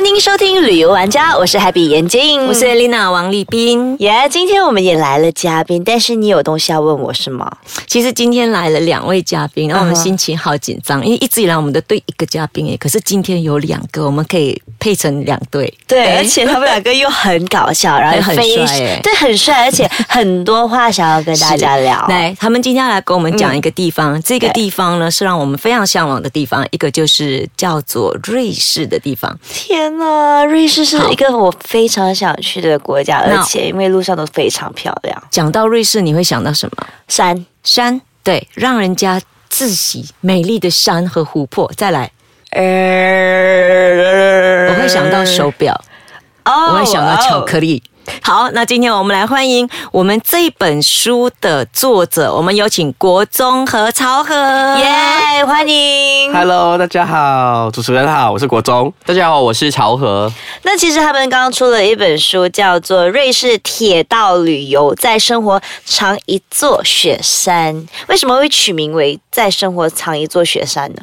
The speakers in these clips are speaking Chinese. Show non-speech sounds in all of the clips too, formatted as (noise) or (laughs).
欢迎收听旅游玩家，我是 Happy 眼镜，我是 Lina 王立斌。耶今天我们也来了嘉宾，但是你有东西要问我是吗？其实今天来了两位嘉宾，然后我们心情好紧张，因为一直以来我们都对一个嘉宾诶，可是今天有两个，我们可以配成两对。对，哎而且他们两个又很搞笑，然后又 (laughs) 很帅耶对，很帅，而且很多话想要跟大家聊。来，他们今天要来跟我们讲一个地方，这个地方呢是让我们非常向往的地方，一个就是叫做瑞士的地方。天呐，瑞士是一个我非常想去的国家，而且因为路上都非常漂亮，讲到瑞士，你会想到什么？山。山，对，让人家自喜，美丽的山和湖泊。再来，呃我会想到手表。哦我会想到巧克力。好，那今天我们来欢迎我们这本书的作者，我们有请国中和曹和。耶欢迎。Hello，大家好，主持人好，我是国中。大家好，我是曹和。那其实他们刚刚出了一本书，叫做《瑞士铁道旅游：在生活藏一座雪山》。为什么会取名为《在生活藏一座雪山》呢？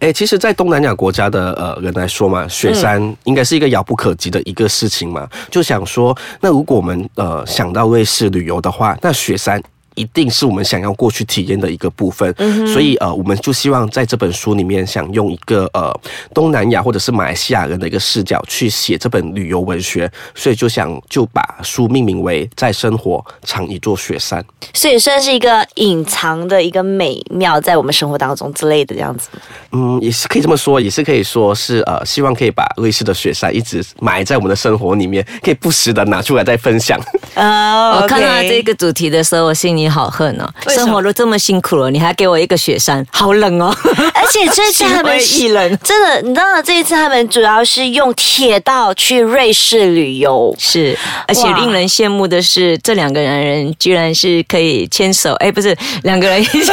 哎，其实，在东南亚国家的呃人来说嘛，雪山应该是一个遥不可及的一个事情嘛。就想说，那如果我们呃想到瑞士旅游的话，那雪山。一定是我们想要过去体验的一个部分，所以呃，我们就希望在这本书里面，想用一个呃东南亚或者是马来西亚人的一个视角去写这本旅游文学，所以就想就把书命名为《在生活藏一座雪山》。所以算是一个隐藏的一个美妙，在我们生活当中之类的这样子。嗯，也是可以这么说，也是可以说是呃，希望可以把瑞士的雪山一直埋在我们的生活里面，可以不时的拿出来再分享。哦 (laughs) 我看到这个主题的时候，我心里好恨哦！生活都这么辛苦了，你还给我一个雪山，好冷哦！而且这次他们心灰意冷真的，你知道这一次他们主要是用铁道去瑞士旅游，是，而且令人羡慕的是，这两个男人居然是可以牵手，哎，不是两个人一起，(laughs)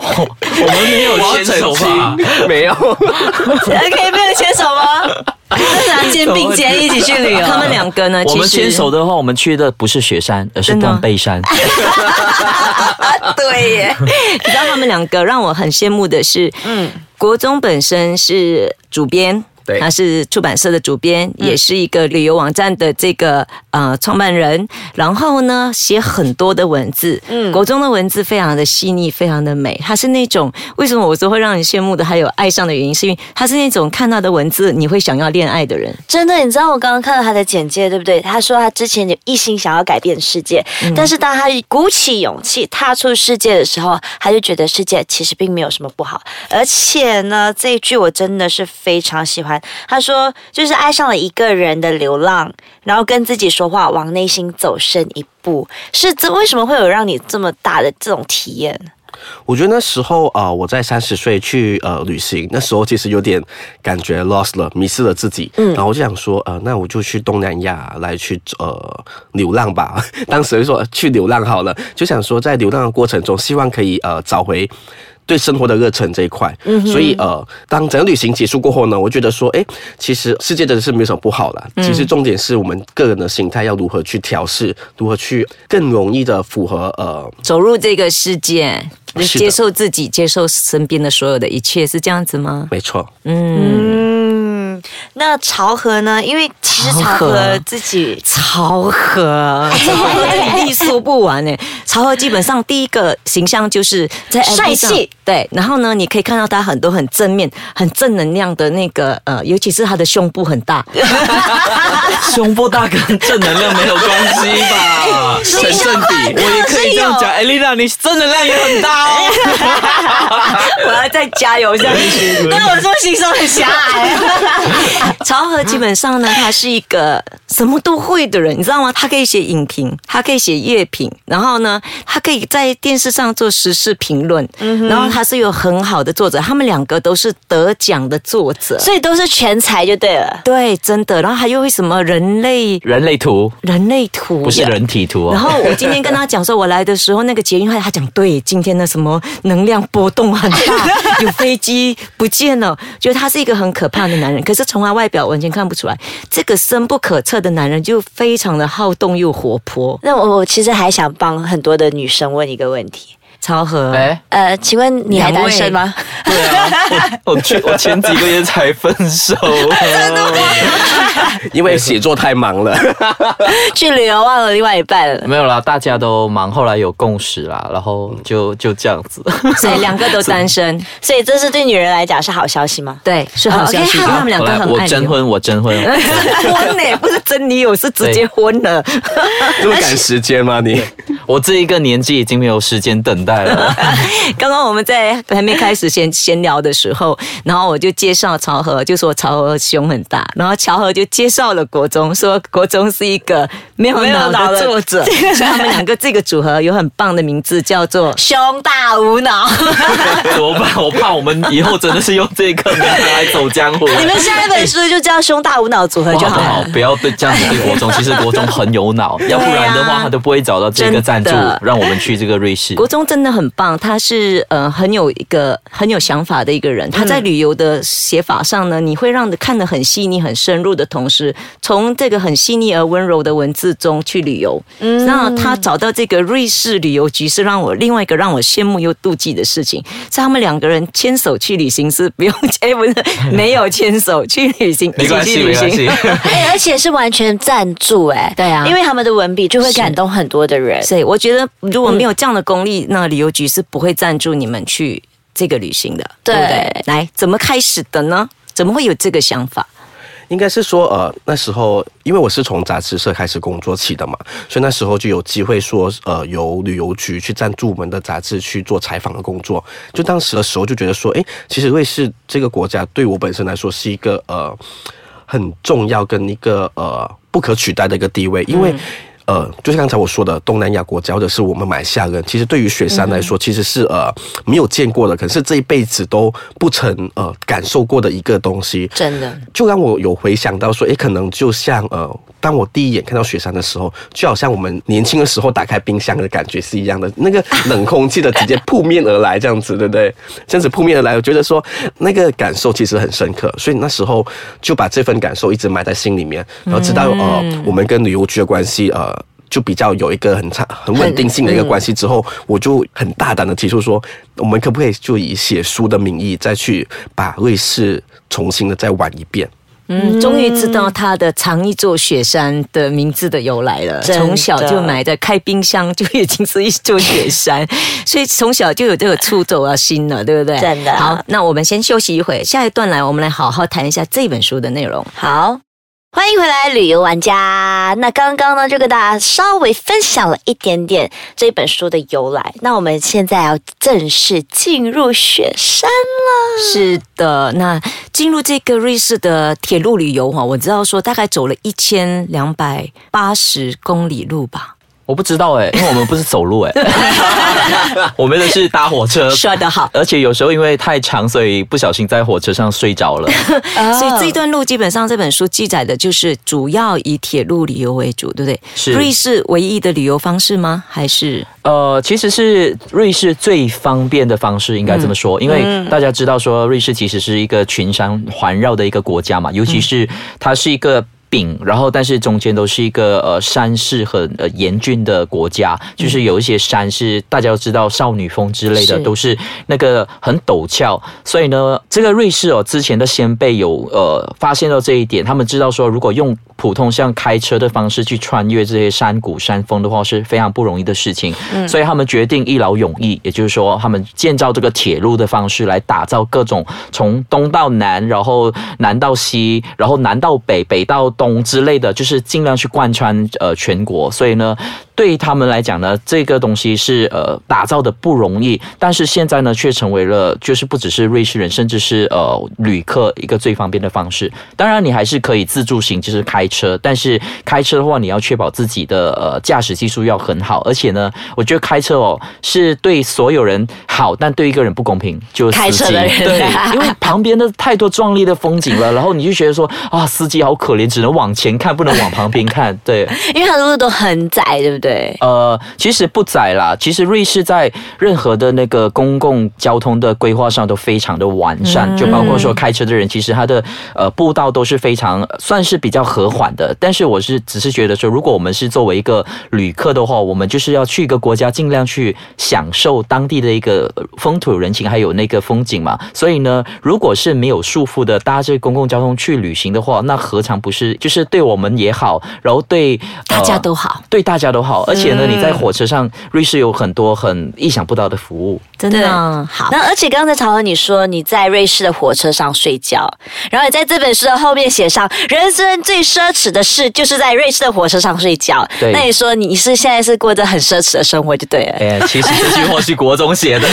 我们没有牵手吧？没有，(laughs) 可以没有牵手吗？拿肩并肩一起去旅游，他们两个呢，我们牵手的话，我们去的不是雪山，而是断背山。(laughs) (laughs) 对耶，(laughs) 你知道他们两个让我很羡慕的是，嗯，国中本身是主编。对他是出版社的主编，也是一个旅游网站的这个呃创办人。然后呢，写很多的文字，嗯，国中的文字非常的细腻，非常的美。他是那种为什么我说会让人羡慕的，还有爱上的原因，是因为他是那种看到的文字你会想要恋爱的人。真的，你知道我刚刚看到他的简介，对不对？他说他之前就一心想要改变世界，但是当他鼓起勇气踏出世界的时候，他就觉得世界其实并没有什么不好。而且呢，这一句我真的是非常喜欢。他说，就是爱上了一个人的流浪，然后跟自己说话，往内心走深一步。是这为什么会有让你这么大的这种体验？我觉得那时候啊、呃我在三十岁去呃旅行，那时候其实有点感觉 lost 了，迷失了自己。嗯，然后我就想说，呃，那我就去东南亚来去呃流浪吧。(laughs) 当时就说呃去流浪好了，就想说在流浪的过程中，希望可以呃找回。对生活的热忱这一块，所以呃，当整个旅行结束过后呢，我觉得说，哎，其实世界真的是没有什么不好啦。其实重点是我们个人的心态要如何去调试，如何去更容易的符合呃走入这个世界，接受自己，接受身边的所有的一切，是这样子吗？没错，嗯，那潮和呢？因为其实潮潮和和自己潮和，潮和体 (laughs) 力说不完呢。超和基本上第一个形象就是在帅上气，对。然后呢，你可以看到他很多很正面、很正能量的那个呃，尤其是他的胸部很大，(laughs) 胸部大跟正能量没有关系吧？成正比，我也可以这样讲。艾丽娜，你正能量也很大哦。(laughs) 我要再加油一下去。(laughs) 对我说心胸很狭隘。曹和基本上呢，他是一个什么都会的人，你知道吗？他可以写影评，他可以写乐评，然后呢，他可以在电视上做时事评论，然后他是有很好的作者，他们两个都是得奖的作者。所以都是全才就对了。对，真的。然后还有为什么人类人类图人类图不是人体图哦。然后我今天跟他讲说，我来的时候那个捷运他他讲对，今天的什么能量波动很大，(laughs) 有飞机不见了，觉得他是一个很可怕的男人。可是从他外表完全看不出来，这个深不可测的男人就非常的好动又活泼。那我我其实还想帮很多的女生问一个问题：超和，哎，呃，请问你还单身吗？对啊，我我去我前几个月才分手，真的吗？(laughs) 因为写作太忙了。(laughs) 去旅游忘了另外一半了。没有啦，大家都忙，后来有共识啦，然后就就这样子。所以两个都单身，(laughs) 所以这是对女人来讲是好消息吗？对，是好消息，他们两个很爱。我征婚，我征婚，婚呢，不是真女友，是直接婚了。这么赶时间吗你？我这一个年纪已经没有时间等待了。(laughs) 刚刚我们在还没开始闲闲聊的时候，然后我就介绍曹和，就说曹和胸很大，然后乔和就介绍了国中，说国中是一个没有脑的作者，所以他们两个这个组合有很棒的名字，叫做 (laughs) 胸大无脑，怎么办？我怕我们以后真的是用这个名字来走江湖。你们下一本书就叫胸大无脑组合就好了。不好不好，不要对这样子对国中。其实国中很有脑，(laughs) 要不然的话他都不会找到这个赞助，让我们去这个瑞士。国中真的很棒，他是呃很有一个很有想法的一个人。他在旅游的写法上呢，你会让的看得很细腻、很深入的同时，从这个很细腻而温柔的文字中去旅游。嗯，那他找到这个瑞士旅游局是让我另外一个让我羡慕又妒忌的事情，是他们两个人牵手去旅行是不用哎不是 (laughs) 没有牵手去旅行，(laughs) 没关系，一起去旅没关系行。。哎，而且是完全赞助哎，对啊因为他们的文笔就会感动很多的人。所以我觉得如果没有这样的功力，那旅游局是不会赞助你们去这个旅行的，对对不对？来，怎么开始的呢？怎么会有这个想法？应该是说，呃，那时候因为我是从杂志社开始工作起的嘛，所以那时候就有机会说，呃，由旅游局去赞助我们的杂志去做采访的工作。就当时的时候就觉得说，诶，其实瑞士这个国家对我本身来说是一个呃很重要跟一个呃不可取代的一个地位，因为。呃，就是刚才我说的东南亚国家，或者是我们马来西亚人，其实对于雪山来说，其实是呃没有见过的，可是这一辈子都不曾呃感受过的一个东西。真的，就让我有回想到说，诶，可能就像呃，当我第一眼看到雪山的时候，就好像我们年轻的时候打开冰箱的感觉是一样的，那个冷空气的直接扑面而来，这样子，对不对？这样子扑面而来，我觉得说那个感受其实很深刻，所以那时候就把这份感受一直埋在心里面，然后直到呃，我们跟旅游局的关系呃。就比较有一个很长、很稳定性的一个关系之后，我就很大胆的提出说，我们可不可以就以写书的名义再去把瑞士重新的再玩一遍？嗯，终于知道他的藏一座雪山的名字的由来了。从小就埋在开冰箱就已经是一座雪山，(laughs) 所以从小就有这个出走的心了，对不对？真的好，那我们先休息一会，下一段来我们来好好谈一下这本书的内容。好。欢迎回来，旅游玩家。那刚刚呢，就跟大家稍微分享了一点点这本书的由来。那我们现在要正式进入雪山了。是的，那进入这个瑞士的铁路旅游哈，我知道说大概走了一千两百八十公里路吧。我不知道哎、(laughs) 因为我们不是走路哎、(laughs) 我们的是搭火车。说得好，而且有时候因为太长，所以不小心在火车上睡着了。(laughs) 所以这一段路基本上这本书记载的就是主要以铁路旅游为主，对不对？是瑞士唯一的旅游方式吗？还是呃，其实是瑞士最方便的方式，应该这么说，因为大家知道说瑞士其实是一个群山环绕的一个国家嘛，尤其是它是一个。饼，然后但是中间都是一个呃山势很呃严峻的国家，就是有一些山是大家都知道少女峰之类的，是。都是那个很陡峭，所以呢，这个瑞士哦之前的先辈有呃发现到这一点，他们知道说如果用普通像开车的方式去穿越这些山谷山峰的话是非常不容易的事情，所以他们决定一劳永逸，也就是说他们建造这个铁路的方式来打造各种从东到南，然后南到西，然后南到北，北到东之类的，就是尽量去贯穿呃全国。所以呢，对于他们来讲呢，这个东西是呃打造的不容易，但是现在呢却成为了就是不只是瑞士人，甚至是呃旅客一个最方便的方式。当然，你还是可以自助行，就是开车，但是开车的话，你要确保自己的呃驾驶技术要很好，而且呢，我觉得开车哦是对所有人好，但对一个人不公平，就是开司机车的人对，因为旁边的太多壮丽的风景了，然后你就觉得说啊，司机好可怜，只能能往前看，不能往旁边看。(laughs) 对，因为它的路都很窄，对不对？呃，其实不窄啦。其实瑞士在任何的那个公共交通的规划上都非常的完善，就包括说开车的人，其实他的呃步道都是非常算是比较和缓的。但是我是只是觉得说，如果我们是作为一个旅客的话，我们就是要去一个国家，尽量去享受当地的一个风土人情，还有那个风景嘛。所以呢，如果是没有束缚的搭这公共交通去旅行的话，那何尝不是就是对我们也好，然后对、呃大家都好，对大家都好，而且呢，你在火车上，瑞士有很多很意想不到的服务。真的好。那而且刚才曹和你说你在瑞士的火车上睡觉，然后你在这本书的后面写上人生最奢侈的事就是在瑞士的火车上睡觉。对那你说你是现在是过着很奢侈的生活就对了。哎，其实这句话是国中写的，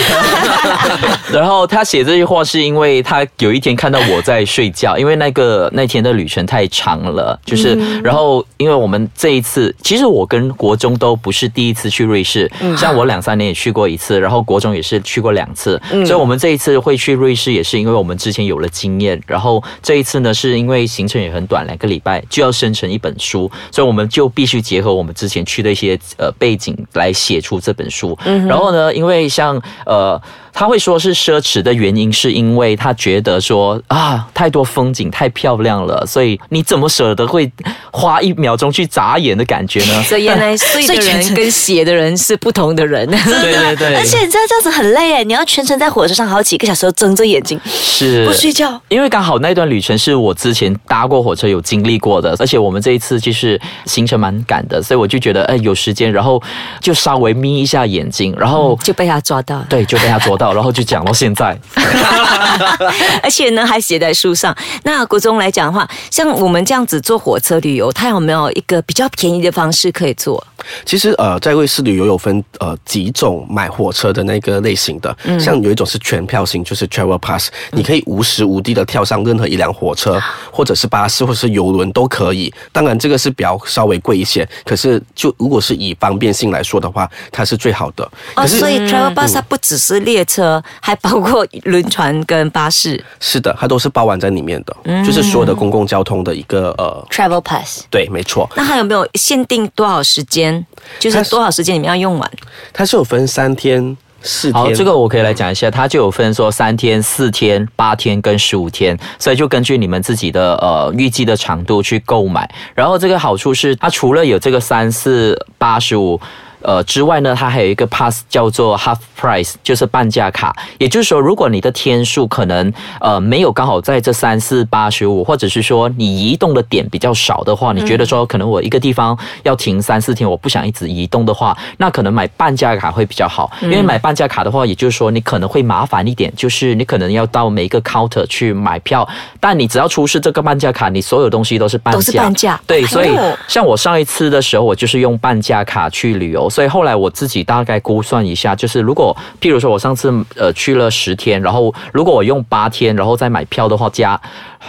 (laughs) 然后他写这句话是因为他有一天看到我在睡觉，因为那个那天的旅程太长了，就是，然后因为我们这一次，其实我跟国中都不是第一次去瑞士，像我两三年也去过一次，然后国中也是去过两次，所以我们这一次会去瑞士也是因为我们之前有了经验，然后这一次呢是因为行程也很短，两个礼拜就要生成一本书，所以我们就必须结合我们之前去的一些呃背景来写出这本书。然后呢，因为像呃。他会说是奢侈的原因，是因为他觉得说啊，太多风景太漂亮了，所以你怎么舍得会花一秒钟去眨眼的感觉呢？(laughs) 所以原来睡的人跟写的人是不同的人。(laughs) 对对对，而且你知道这样子很累哎，你要全程在火车上好几个小时都睁着眼睛是不睡觉。因为刚好那段旅程是我之前搭过火车有经历过的，而且我们这一次就是行程蛮赶的，所以我就觉得哎有时间，然后就稍微眯一下眼睛，然后、就被他抓到了，对就被他捉到，然后就讲到现在。(laughs) 而且呢还写在书上。那国中来讲的话，像我们这样子坐火车旅游，它有没有一个比较便宜的方式可以做？其实呃，在瑞士旅游有分呃几种买火车的那个类型的，像有一种是全票型，就是 Travel Pass，、你可以无时无地的跳上任何一辆火车，或者是巴士，或者是游轮都可以。当然这个是比较稍微贵一些，可是就如果是以方便性来说的话，它是最好的。哦，可是所以 travel Pass 它不只是列车，(laughs) 还包括轮船跟巴士。是的，它都是包含在里面的，嗯就是所有的公共交通的一个呃，Travel Pass，对，没错，那还有没有限定多少时间？就是多少时间你们要用完？它是有分三天、四天。好，这个我可以来讲一下，它就有分说三天、四天、八天跟十五天，所以就根据你们自己的呃预计的长度去购买。然后这个好处是，它除了有这个三四八十五。呃之外呢，它还有一个 pass 叫做 half price，就是半价卡。也就是说，如果你的天数可能呃没有刚好在这三四八十五，或者是说你移动的点比较少的话，你觉得说可能我一个地方要停三四天，我不想一直移动的话，那可能买半价卡会比较好。因为买半价卡的话，也就是说你可能会麻烦一点，就是你可能要到每一个 counter 去买票，但你只要出示这个半价卡，你所有东西都是半价。都是半价对，所以哦像我上一次的时候，我就是用半价卡去旅游，所以后来我自己大概估算一下，就是如果譬如说我上次呃去了十天，然后如果我用八天，然后再买票的话，加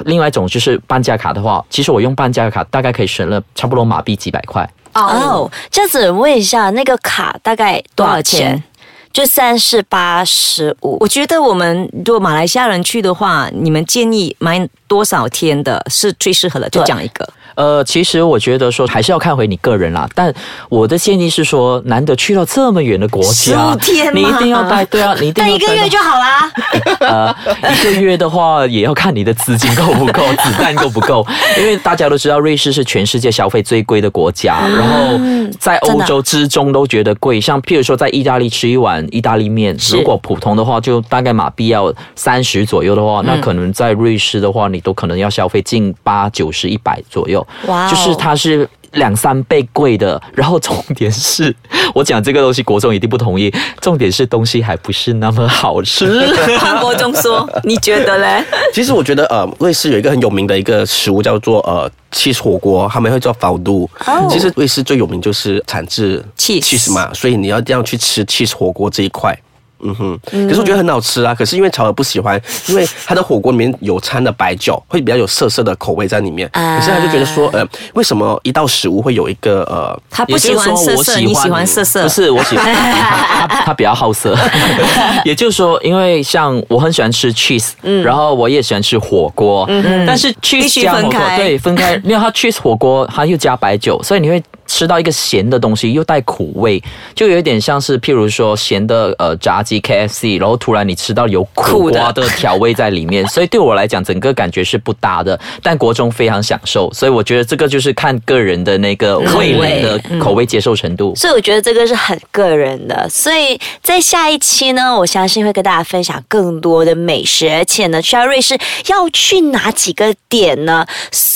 另外一种就是半价卡的话，其实我用半价卡大概可以省了差不多马币几百块。哦，这样子问一下，那个卡大概多少钱？就三四八十五。我觉得我们如果马来西亚人去的话，你们建议买多少天的是最适合的？就对讲一个。呃，其实我觉得说还是要看回你个人啦，但我的建议是说，难得去到这么远的国家，15天你一定要带，对啊，你一定要待一个月就好啦。(laughs) 呃，一个月的话也要看你的资金够不够，子弹够不够。(laughs) 因为大家都知道，瑞士是全世界消费最贵的国家，然后在欧洲之中都觉得贵。像譬如说，在意大利吃一碗意大利面，如果普通的话，就大概马币要三十左右的话，那可能在瑞士的话，你都可能要消费近八九十、一百左右。哇哦就是它是。两三倍贵的，然后重点是 (laughs) 我讲这个东西，国中一定不同意。重点是东西还不是那么好吃。韩国中说，(laughs) 你觉得嘞？其实我觉得呃，瑞士有一个很有名的一个食物叫做呃 cheese 火锅，他们会做 f o d u 其实瑞士最有名就是产自 Cheese cheese 嘛，所以你要一定要去吃 cheese 火锅这一块。嗯哼，可是我觉得很好吃啊。可是因为巧儿不喜欢，因为他的火锅里面有掺的白酒，会比较有涩涩的口味在里面。啊可是他就觉得说，呃，为什么一道食物会有一个呃，他不喜欢色色，你喜欢色色，不是我喜欢 (laughs) 他，他比较好色。(laughs) 也就是说，因为像我很喜欢吃 cheese，然后我也喜欢吃火锅，但是 cheese 加火锅对分开，因为它 cheese 火锅它又加白酒，所以你会。吃到一个咸的东西，又带苦味，就有一点像是，譬如说咸的呃炸鸡 KFC，然后突然你吃到有苦瓜的调味在里面，(laughs) 所以对我来讲，整个感觉是不搭的。但国中非常享受，所以我觉得这个就是看个人的那个味蕾的口味接受程度。所以我觉得这个是很个人的，所以在下一期呢，我相信会跟大家分享更多的美食，而且呢，去到瑞士要去哪几个点呢？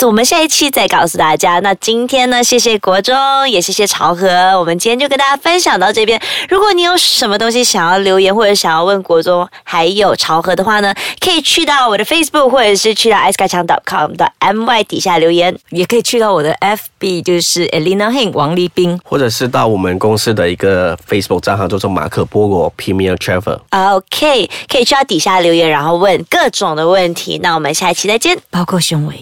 我们下一期再告诉大家。那今天呢，谢谢国中，也谢谢朝和，我们今天就跟大家分享到这边。如果你有什么东西想要留言或者想要问国中还有朝和的话呢，可以去到我的 Facebook 或者是去到 i c e 强 .com 的 my 底下留言。也可以去到我的 FB，就是 Elena Heng 王立斌。或者是到我们公司的一个 Facebook 账号，叫做马可波罗 Premier Travel。OK，可以去到底下留言，然后问各种的问题。那我们下一期再见。包括胸围。